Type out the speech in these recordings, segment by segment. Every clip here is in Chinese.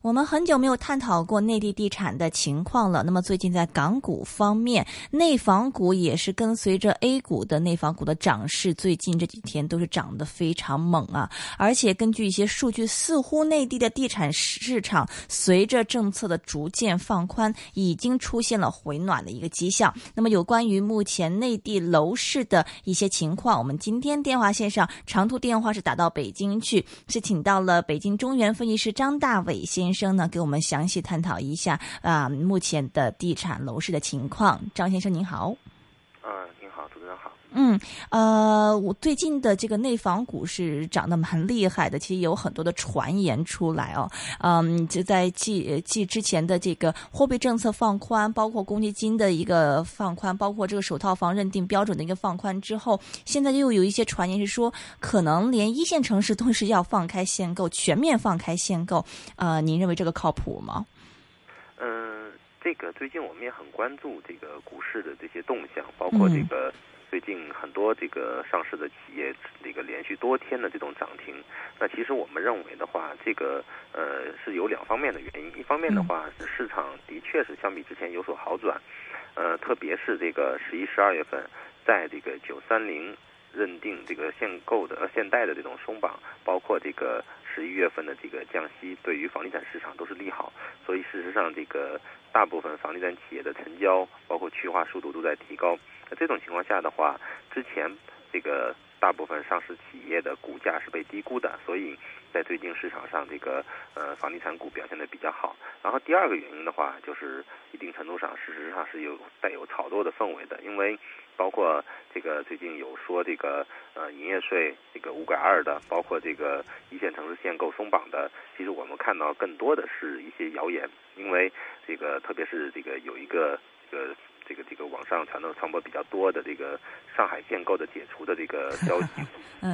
我们很久没有探讨过内地地产的情况了。那么最近在港股方面，内房股也是跟随着 A 股的内房股的涨势，最近这几天都是涨得非常猛啊！而且根据一些数据，似乎内地的地产市场随着政策的逐渐放宽，已经出现了回暖的一个迹象。那么有关于目前内地楼市的一些情况，我们今天电话线上长途电话是打到北京去，是请到了北京中原分析师张大伟先。先生呢，给我们详细探讨一下啊，目前的地产楼市的情况。张先生您好，嗯，呃，我最近的这个内房股是涨得蛮厉害的，其实有很多的传言出来哦。嗯，就在继继之前的这个货币政策放宽，包括公积金的一个放宽，包括这个首套房认定标准的一个放宽之后，现在又有一些传言是说，可能连一线城市都是要放开限购，全面放开限购。呃，您认为这个靠谱吗？嗯，这个最近我们也很关注这个股市的这些动向，包括这个。最近很多这个上市的企业，这个连续多天的这种涨停，那其实我们认为的话，这个呃是有两方面的原因。一方面的话是市场的确是相比之前有所好转，呃，特别是这个十一、十二月份，在这个九三零认定这个限购的呃限贷的这种松绑，包括这个十一月份的这个降息，对于房地产市场都是利好。所以事实上，这个大部分房地产企业的成交，包括去化速度都在提高。那这种情况下的话，之前这个大部分上市企业的股价是被低估的，所以在最近市场上这个呃房地产股表现的比较好。然后第二个原因的话，就是一定程度上事实上是有带有炒作的氛围的，因为包括这个最近有说这个呃营业税这个五改二的，包括这个一线城市限购松绑的，其实我们看到更多的是一些谣言，因为这个特别是这个有一个这个。这个这个网上传的传播比较多的这个上海限购的解除的这个 消息，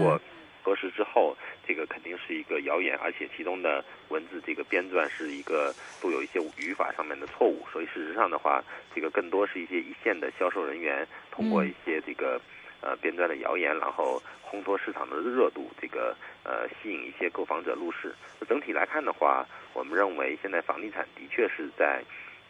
我核实之后，这个肯定是一个谣言，而且其中的文字这个编撰是一个都有一些语法上面的错误，所以事实上的话，这个更多是一些一线的销售人员通过一些这个呃编撰的谣言，然后烘托市场的热度，这个呃吸引一些购房者入市。整体来看的话，我们认为现在房地产的确是在。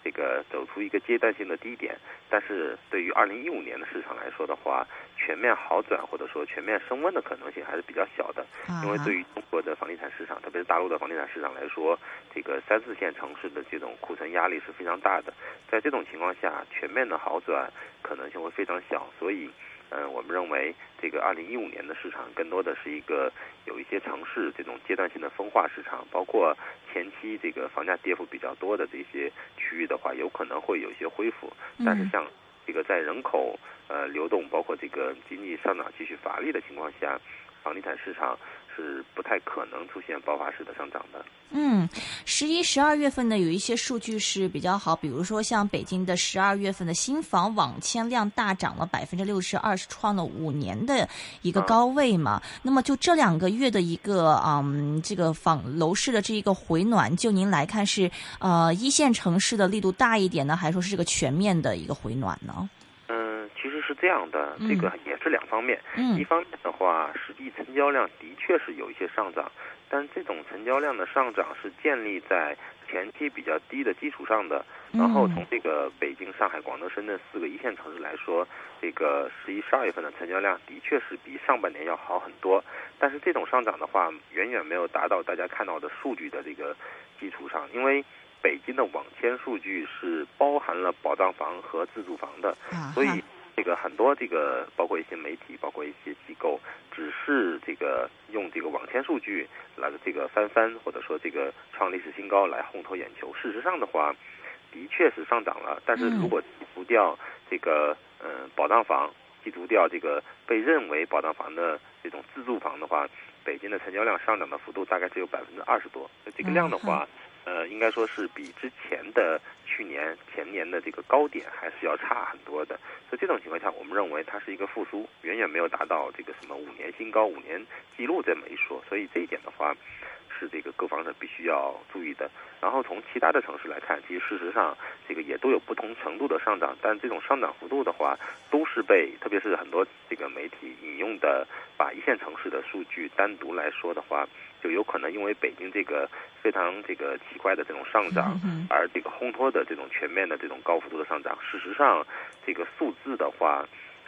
这个走出一个阶段性的低点，但是对于二零一五年的市场来说的话，全面好转或者说全面升温的可能性还是比较小的。因为对于中国的房地产市场，特别是大陆的房地产市场来说，这个三四线城市的这种库存压力是非常大的。在这种情况下，全面的好转可能性会非常小，所以。嗯，我们认为这个二零一五年的市场更多的是一个有一些城市这种阶段性的分化市场，包括前期这个房价跌幅比较多的这些区域的话，有可能会有一些恢复。但是像这个在人口呃流动，包括这个经济上涨继续乏力的情况下，房地产市场。是不太可能出现爆发式的上涨的。嗯，十一、十二月份呢，有一些数据是比较好，比如说像北京的十二月份的新房网签量大涨了百分之六十二，是创了五年的一个高位嘛。那么就这两个月的一个嗯，这个房楼市的这一个回暖，就您来看是呃一线城市的力度大一点呢，还是说是这个全面的一个回暖呢？这样的，这个也是两方面。一方面的话，实际成交量的确是有一些上涨，但这种成交量的上涨是建立在前期比较低的基础上的。然后从这个北京、上海、广州、深圳四个一线城市来说，这个十一、十二月份的成交量的确是比上半年要好很多。但是这种上涨的话，远远没有达到大家看到的数据的这个基础上，因为。北京的网签数据是包含了保障房和自住房的，所以这个很多这个包括一些媒体，包括一些机构，只是这个用这个网签数据来这个翻番，或者说这个创历史新高来烘托眼球。事实上的话，的确是上涨了，但是如果剔除掉这个嗯保障房，剔除掉这个被认为保障房的这种自住房的话，北京的成交量上涨的幅度大概只有百分之二十多。这个量的话。呃，应该说是比之前的去年、前年的这个高点还是要差很多的。所以这种情况下，我们认为它是一个复苏，远远没有达到这个什么五年新高、五年记录这么一说。所以这一点的话，是这个购房者必须要注意的。然后从其他的城市来看，其实事实上这个也都有不同程度的上涨，但这种上涨幅度的话，都是被特别是很多这个媒体引用的，把一线城市的数据单独来说的话。就有可能因为北京这个非常这个奇怪的这种上涨，而这个烘托的这种全面的这种高幅度的上涨。事实上，这个数字的话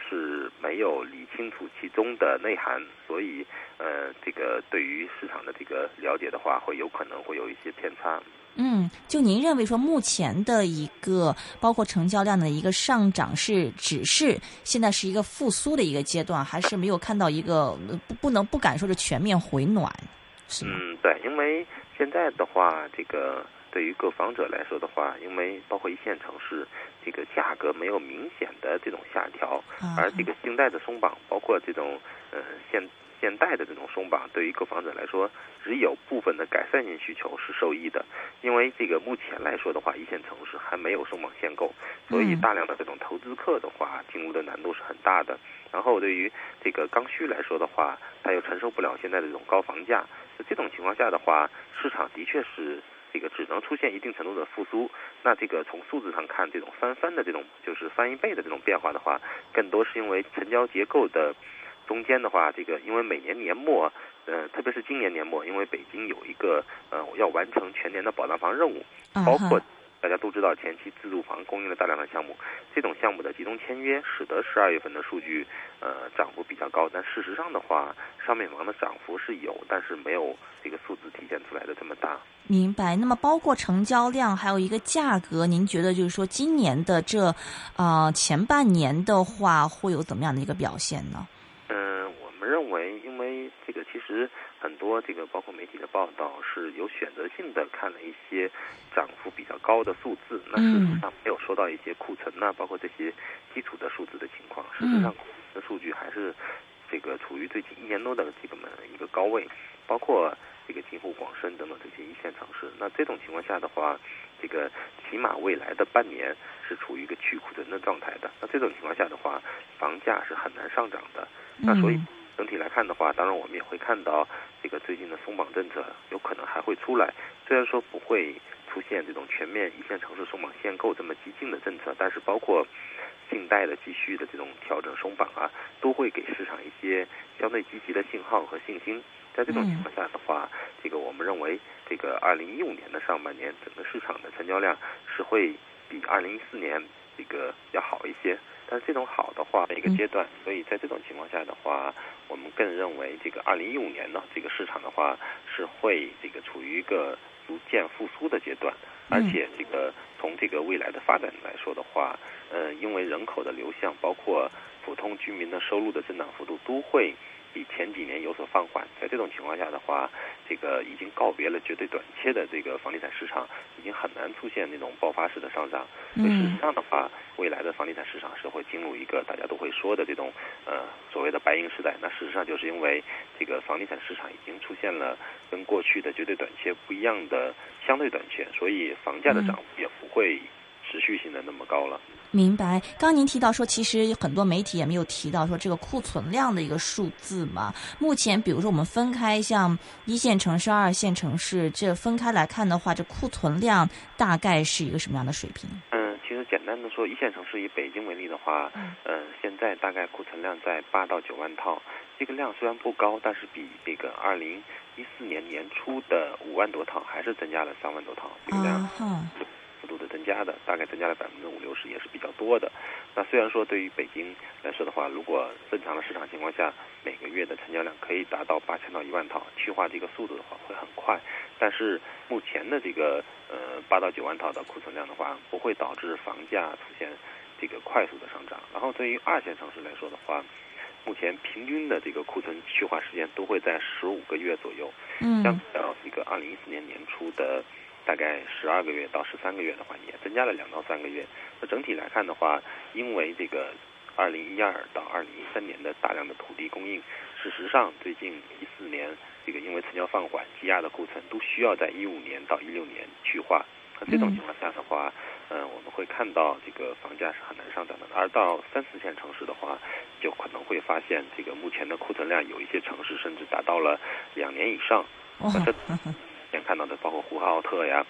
是没有理清楚其中的内涵，所以呃，这个对于市场的这个了解的话，会有可能会有一些偏差。嗯，就您认为说目前的一个包括成交量的一个上涨是只是现在是一个复苏的一个阶段，还是没有看到一个不不能不敢说是全面回暖？是嗯，对，因为现在的话，这个对于购房者来说的话，因为包括一线城市，这个价格没有明显的这种下调，而这个信贷的松绑，包括这种呃现。现贷的这种松绑，对于购房者来说，只有部分的改善性需求是受益的。因为这个目前来说的话，一线城市还没有松绑限购，所以大量的这种投资客的话，进入的难度是很大的。然后对于这个刚需来说的话，他又承受不了现在的这种高房价。这种情况下的话，市场的确是这个只能出现一定程度的复苏。那这个从数字上看，这种翻番的这种就是翻一倍的这种变化的话，更多是因为成交结构的。中间的话，这个因为每年年末，呃，特别是今年年末，因为北京有一个呃要完成全年的保障房任务，包括大家都知道前期自住房供应了大量的项目，这种项目的集中签约，使得十二月份的数据呃涨幅比较高。但事实上的话，商品房的涨幅是有，但是没有这个数字体现出来的这么大。明白。那么包括成交量，还有一个价格，您觉得就是说今年的这啊前半年的话，会有怎么样的一个表现呢？很多这个包括媒体的报道是有选择性的看了一些涨幅比较高的数字，那事实上没有说到一些库存呐，包括这些基础的数字的情况。事实上，的数据还是这个处于最近一年多的这个么一个高位，包括这个京沪广深等等这些一线城市。那这种情况下的话，这个起码未来的半年是处于一个去库存的状态的。那这种情况下的话，房价是很难上涨的。那所以。整体来看的话，当然我们也会看到这个最近的松绑政策有可能还会出来。虽然说不会出现这种全面一线城市松绑限购这么激进的政策，但是包括信贷的继续的这种调整松绑啊，都会给市场一些相对积极的信号和信心。在这种情况下的话，这个我们认为这个二零一五年的上半年整个市场的成交量是会比二零一四年这个要好一些。但是这种好的话，一个阶段，所以在这种情况下的话，我们更认为这个二零一五年呢，这个市场的话是会这个处于一个逐渐复苏的阶段，而且这个从这个未来的发展来说的话，呃，因为人口的流向，包括普通居民的收入的增长幅度都会。比前几年有所放缓，在这种情况下的话，这个已经告别了绝对短缺的这个房地产市场，已经很难出现那种爆发式的上涨。所以事实上的话，未来的房地产市场是会进入一个大家都会说的这种呃所谓的白银时代。那事实上就是因为这个房地产市场已经出现了跟过去的绝对短缺不一样的相对短缺，所以房价的涨幅也不会持续性的那么高了。明白。刚您提到说，其实很多媒体也没有提到说这个库存量的一个数字嘛。目前，比如说我们分开像一线城市、二线城市，这分开来看的话，这库存量大概是一个什么样的水平？嗯，其实简单的说，一线城市以北京为例的话，嗯，现在大概库存量在八到九万套。这个量虽然不高，但是比这个二零一四年年初的五万多套还是增加了三万多套。这个量。加的大概增加了百分之五六十，也是比较多的。那虽然说对于北京来说的话，如果正常的市场情况下，每个月的成交量可以达到八千到一万套，去化这个速度的话会很快。但是目前的这个呃八到九万套的库存量的话，不会导致房价出现这个快速的上涨。然后对于二线城市来说的话，目前平均的这个库存去化时间都会在十五个月左右。嗯，相比较这个二零一四年年初的。大概十二个月到十三个月的话，也增加了两到三个月。那整体来看的话，因为这个二零一二到二零一三年的大量的土地供应，事实上最近一四年这个因为成交放缓积压的库存，都需要在一五年到一六年去化。那这种情况下的话，嗯，我们会看到这个房价是很难上涨的。而到三四线城市的话，就可能会发现这个目前的库存量有一些城市甚至达到了两年以上。先看到的包括呼和浩特呀，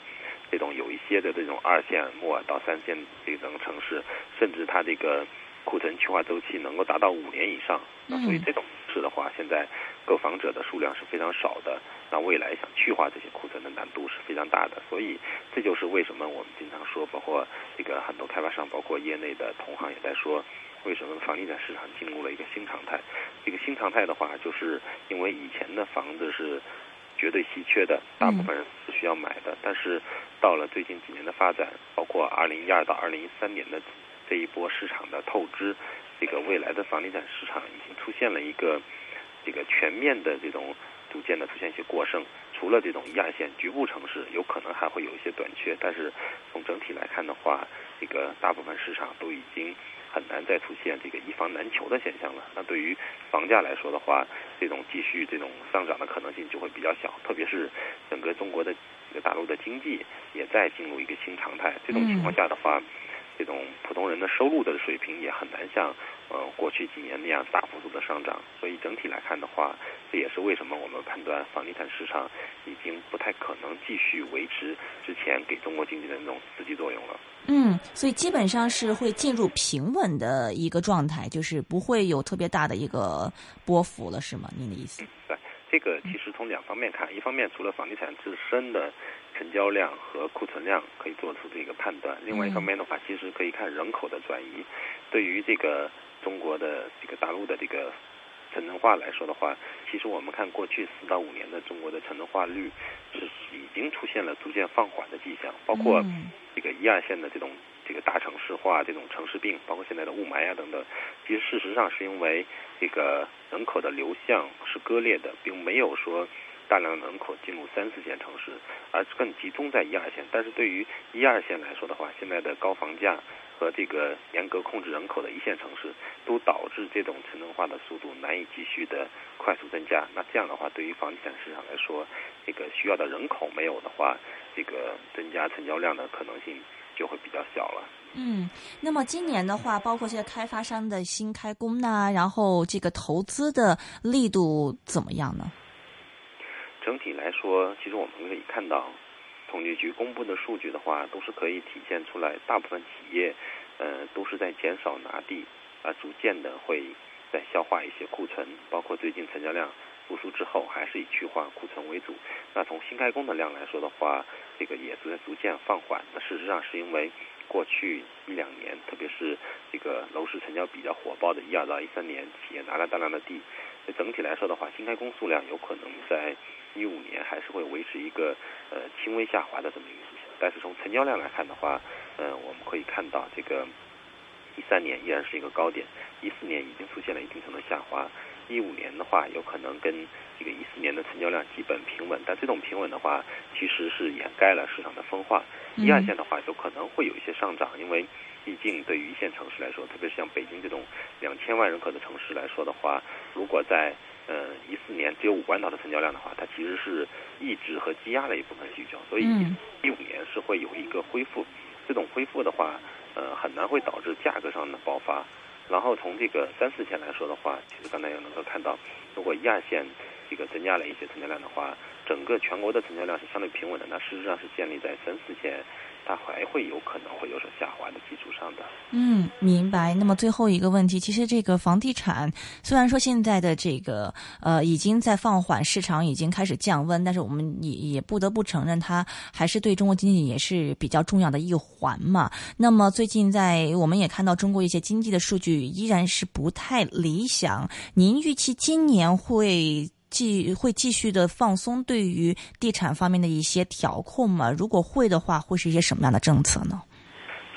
这种有一些的这种二线末到三线这种城市，甚至它这个库存去化周期能够达到五年以上。那所以这种是的话，现在购房者的数量是非常少的。那未来想去化这些库存的难度是非常大的。所以这就是为什么我们经常说，包括这个很多开发商，包括业内的同行也在说，为什么房地产市场进入了一个新常态？这个新常态的话，就是因为以前的房子是绝对稀缺的，大部分人是需要买的。但是到了最近几年的发展，包括二零一二到二零一三年的这一波市场的透支，这个未来的房地产市场已经出现了一个这个全面的这种逐渐的出现一些过剩。除了这种一二线局部城市有可能还会有一些短缺，但是从整体来看的话，这个大部分市场都已经很难再出现这个一房难求的现象了。那对于房价来说的话，这种继续这种上涨的可能性就会比较小，特别是整个中国的这个大陆的经济也在进入一个新常态。这种情况下的话。这种普通人的收入的水平也很难像呃过去几年那样大幅度的上涨，所以整体来看的话，这也是为什么我们判断房地产市场已经不太可能继续维持之前给中国经济的那种刺激作用了。嗯，所以基本上是会进入平稳的一个状态，就是不会有特别大的一个波幅了，是吗？您的意思？对，这个其实从两方面看，一方面除了房地产自身的。成交量和库存量可以做出这个判断。另外一方面的话，其实可以看人口的转移。对于这个中国的这个大陆的这个城镇化来说的话，其实我们看过去四到五年的中国的城镇化率是已经出现了逐渐放缓的迹象。包括这个一二线的这种这个大城市化这种城市病，包括现在的雾霾啊等等，其实事实上是因为这个人口的流向是割裂的，并没有说。大量人口进入三四线城市，而更集中在一二线。但是对于一二线来说的话，现在的高房价和这个严格控制人口的一线城市，都导致这种城镇化的速度难以继续的快速增加。那这样的话，对于房地产市场来说，这个需要的人口没有的话，这个增加成交量的可能性就会比较小了。嗯，那么今年的话，包括这些开发商的新开工呢，然后这个投资的力度怎么样呢？整体来说，其实我们可以看到，统计局公布的数据的话，都是可以体现出来，大部分企业，呃，都是在减少拿地，啊，逐渐的会在消化一些库存，包括最近成交量复苏之后，还是以去化库存为主。那从新开工的量来说的话，这个也是在逐渐放缓。那事实上是因为过去一两年，特别是这个楼市成交比较火爆的一二到一三年，企业拿了大量的地，整体来说的话，新开工数量有可能在。一五年还是会维持一个呃轻微下滑的这么一个迹象，但是从成交量来看的话，嗯，我们可以看到这个一三年依然是一个高点，一四年已经出现了一定程度下滑，一五年的话有可能跟这个一四年的成交量基本平稳，但这种平稳的话其实是掩盖了市场的分化。一二线的话有可能会有一些上涨，因为毕竟对于一线城市来说，特别是像北京这种两千万人口的城市来说的话，如果在呃，一四年只有五万套的成交量的话，它其实是抑制和积压了一部分需求，所以一五年是会有一个恢复。这种恢复的话，呃，很难会导致价格上的爆发。然后从这个三四线来说的话，其实刚才也能够看到，如果一二线这个增加了一些成交量的话，整个全国的成交量是相对平稳的。那事实上是建立在三四线。它还会有可能会有所下滑的基础上的。嗯，明白。那么最后一个问题，其实这个房地产虽然说现在的这个呃已经在放缓，市场已经开始降温，但是我们也也不得不承认，它还是对中国经济也是比较重要的一环嘛。那么最近在我们也看到中国一些经济的数据依然是不太理想。您预期今年会？继会继续的放松对于地产方面的一些调控吗？如果会的话，会是一些什么样的政策呢？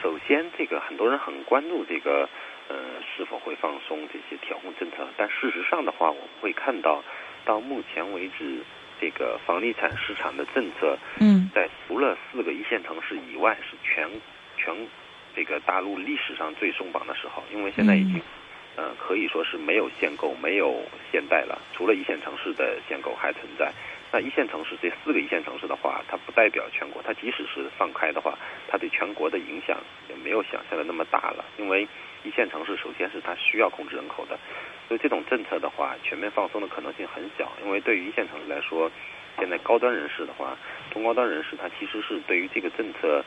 首先，这个很多人很关注这个呃是否会放松这些调控政策，但事实上的话，我们会看到到目前为止，这个房地产市场的政策，嗯，在除了四个一线城市以外，是全全这个大陆历史上最松绑的时候，因为现在已经。呃，可以说是没有限购，没有限贷了。除了一线城市的限购还存在，那一线城市这四个一线城市的话，它不代表全国。它即使是放开的话，它对全国的影响也没有想象的那么大了。因为一线城市首先是它需要控制人口的，所以这种政策的话，全面放松的可能性很小。因为对于一线城市来说，现在高端人士的话，中高端人士他其实是对于这个政策，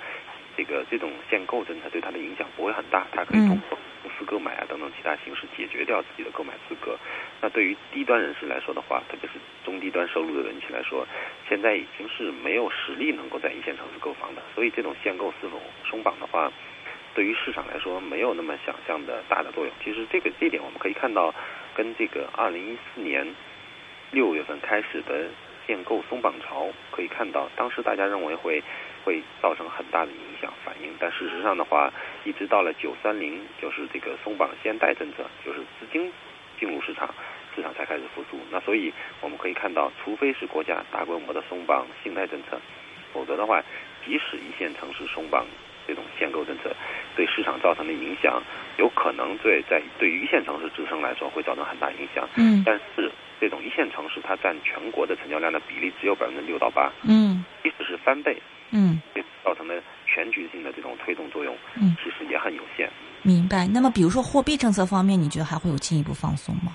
这个这种限购政策对他的影响不会很大，他可以通过。公司购买啊等等其他形式解决掉自己的购买资格。那对于低端人士来说的话，特别是中低端收入的人群来说，现在已经是没有实力能够在一线城市购房的。所以这种限购是否松绑的话，对于市场来说没有那么想象的大的作用。其实这个这一点我们可以看到，跟这个二零一四年六月份开始的限购松绑潮可以看到，当时大家认为会会造成很大的影响反应，但事实上的话，一直到了九三零，就是这个松绑先贷政策，就是资金进入市场。市场才开始复苏，那所以我们可以看到，除非是国家大规模的松绑信贷政策，否则的话，即使一线城市松绑这种限购政策，对市场造成的影响，有可能对在对于一线城市支撑来说会造成很大影响。嗯。但是这种一线城市它占全国的成交量的比例只有百分之六到八。嗯。即使是翻倍。嗯。造成的全局性的这种推动作用，嗯，其实也很有限。明白。那么，比如说货币政策方面，你觉得还会有进一步放松吗？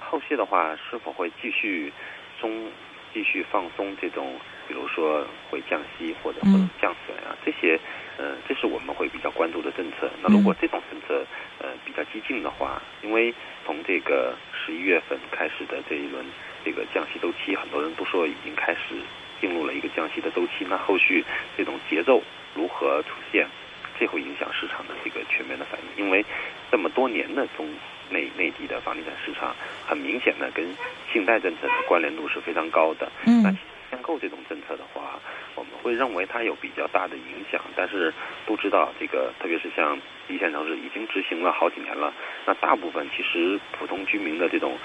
后续的话，是否会继续松、继续放松这种，比如说会降息或者或者降准啊这些，呃，这是我们会比较关注的政策。那如果这种激进的话，因为从这个十一月份开始的这一轮这个降息周期，很多人都说已经开始进入了一个降息的周期。那后续这种节奏如何出现，这会影响市场的这个全面的反应。因为这么多年的中。内内地的房地产市场很明显的跟信贷政策的关联度是非常高的。嗯。那限购这种政策的话，我们会认为它有比较大的影响。但是都知道这个，特别是像一线城市已经执行了好几年了，那大部分其实普通居民的这种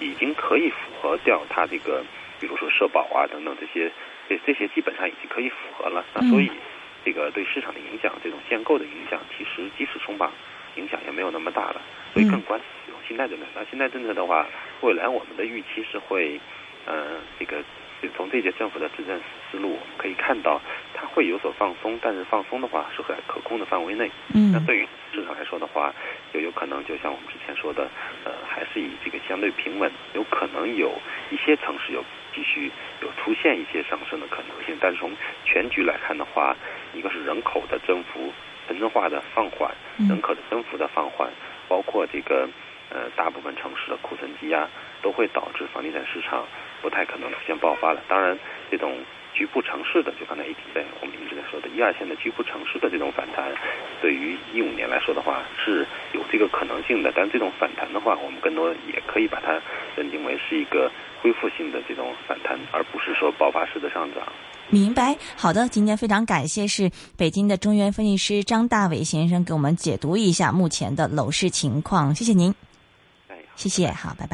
已经可以符合掉它这个，比如说社保啊等等这些，这这些基本上已经可以符合了。那所以这个对市场的影响，这种限购的影响，其实即使松绑。影响也没有那么大了，所以更关注这种信贷政策。那信贷政策的话，未来我们的预期是会，呃，这个从这届政府的执政思路，我们可以看到它会有所放松，但是放松的话是在可控的范围内。嗯。那对于市场来说的话，就有可能就像我们之前说的，呃，还是以这个相对平稳，有可能有一些城市有继续有出现一些上升的可能性，但是从全局来看的话，一个是人口的增幅。城镇化的放缓，人口的增幅的放缓，包括这个呃大部分城市的库存积压，都会导致房地产市场不太可能出现爆发了。当然，这种局部城市的，就刚才一直在我们一直在说的一二线的局部城市的这种反弹，对于一五年来说的话是有这个可能性的。但这种反弹的话，我们更多也可以把它认定为是一个恢复性的这种反弹，而不是说爆发式的上涨。明白，好的，今天非常感谢是北京的中原分析师张大伟先生给我们解读一下目前的楼市情况，谢谢您，谢谢，好，拜拜。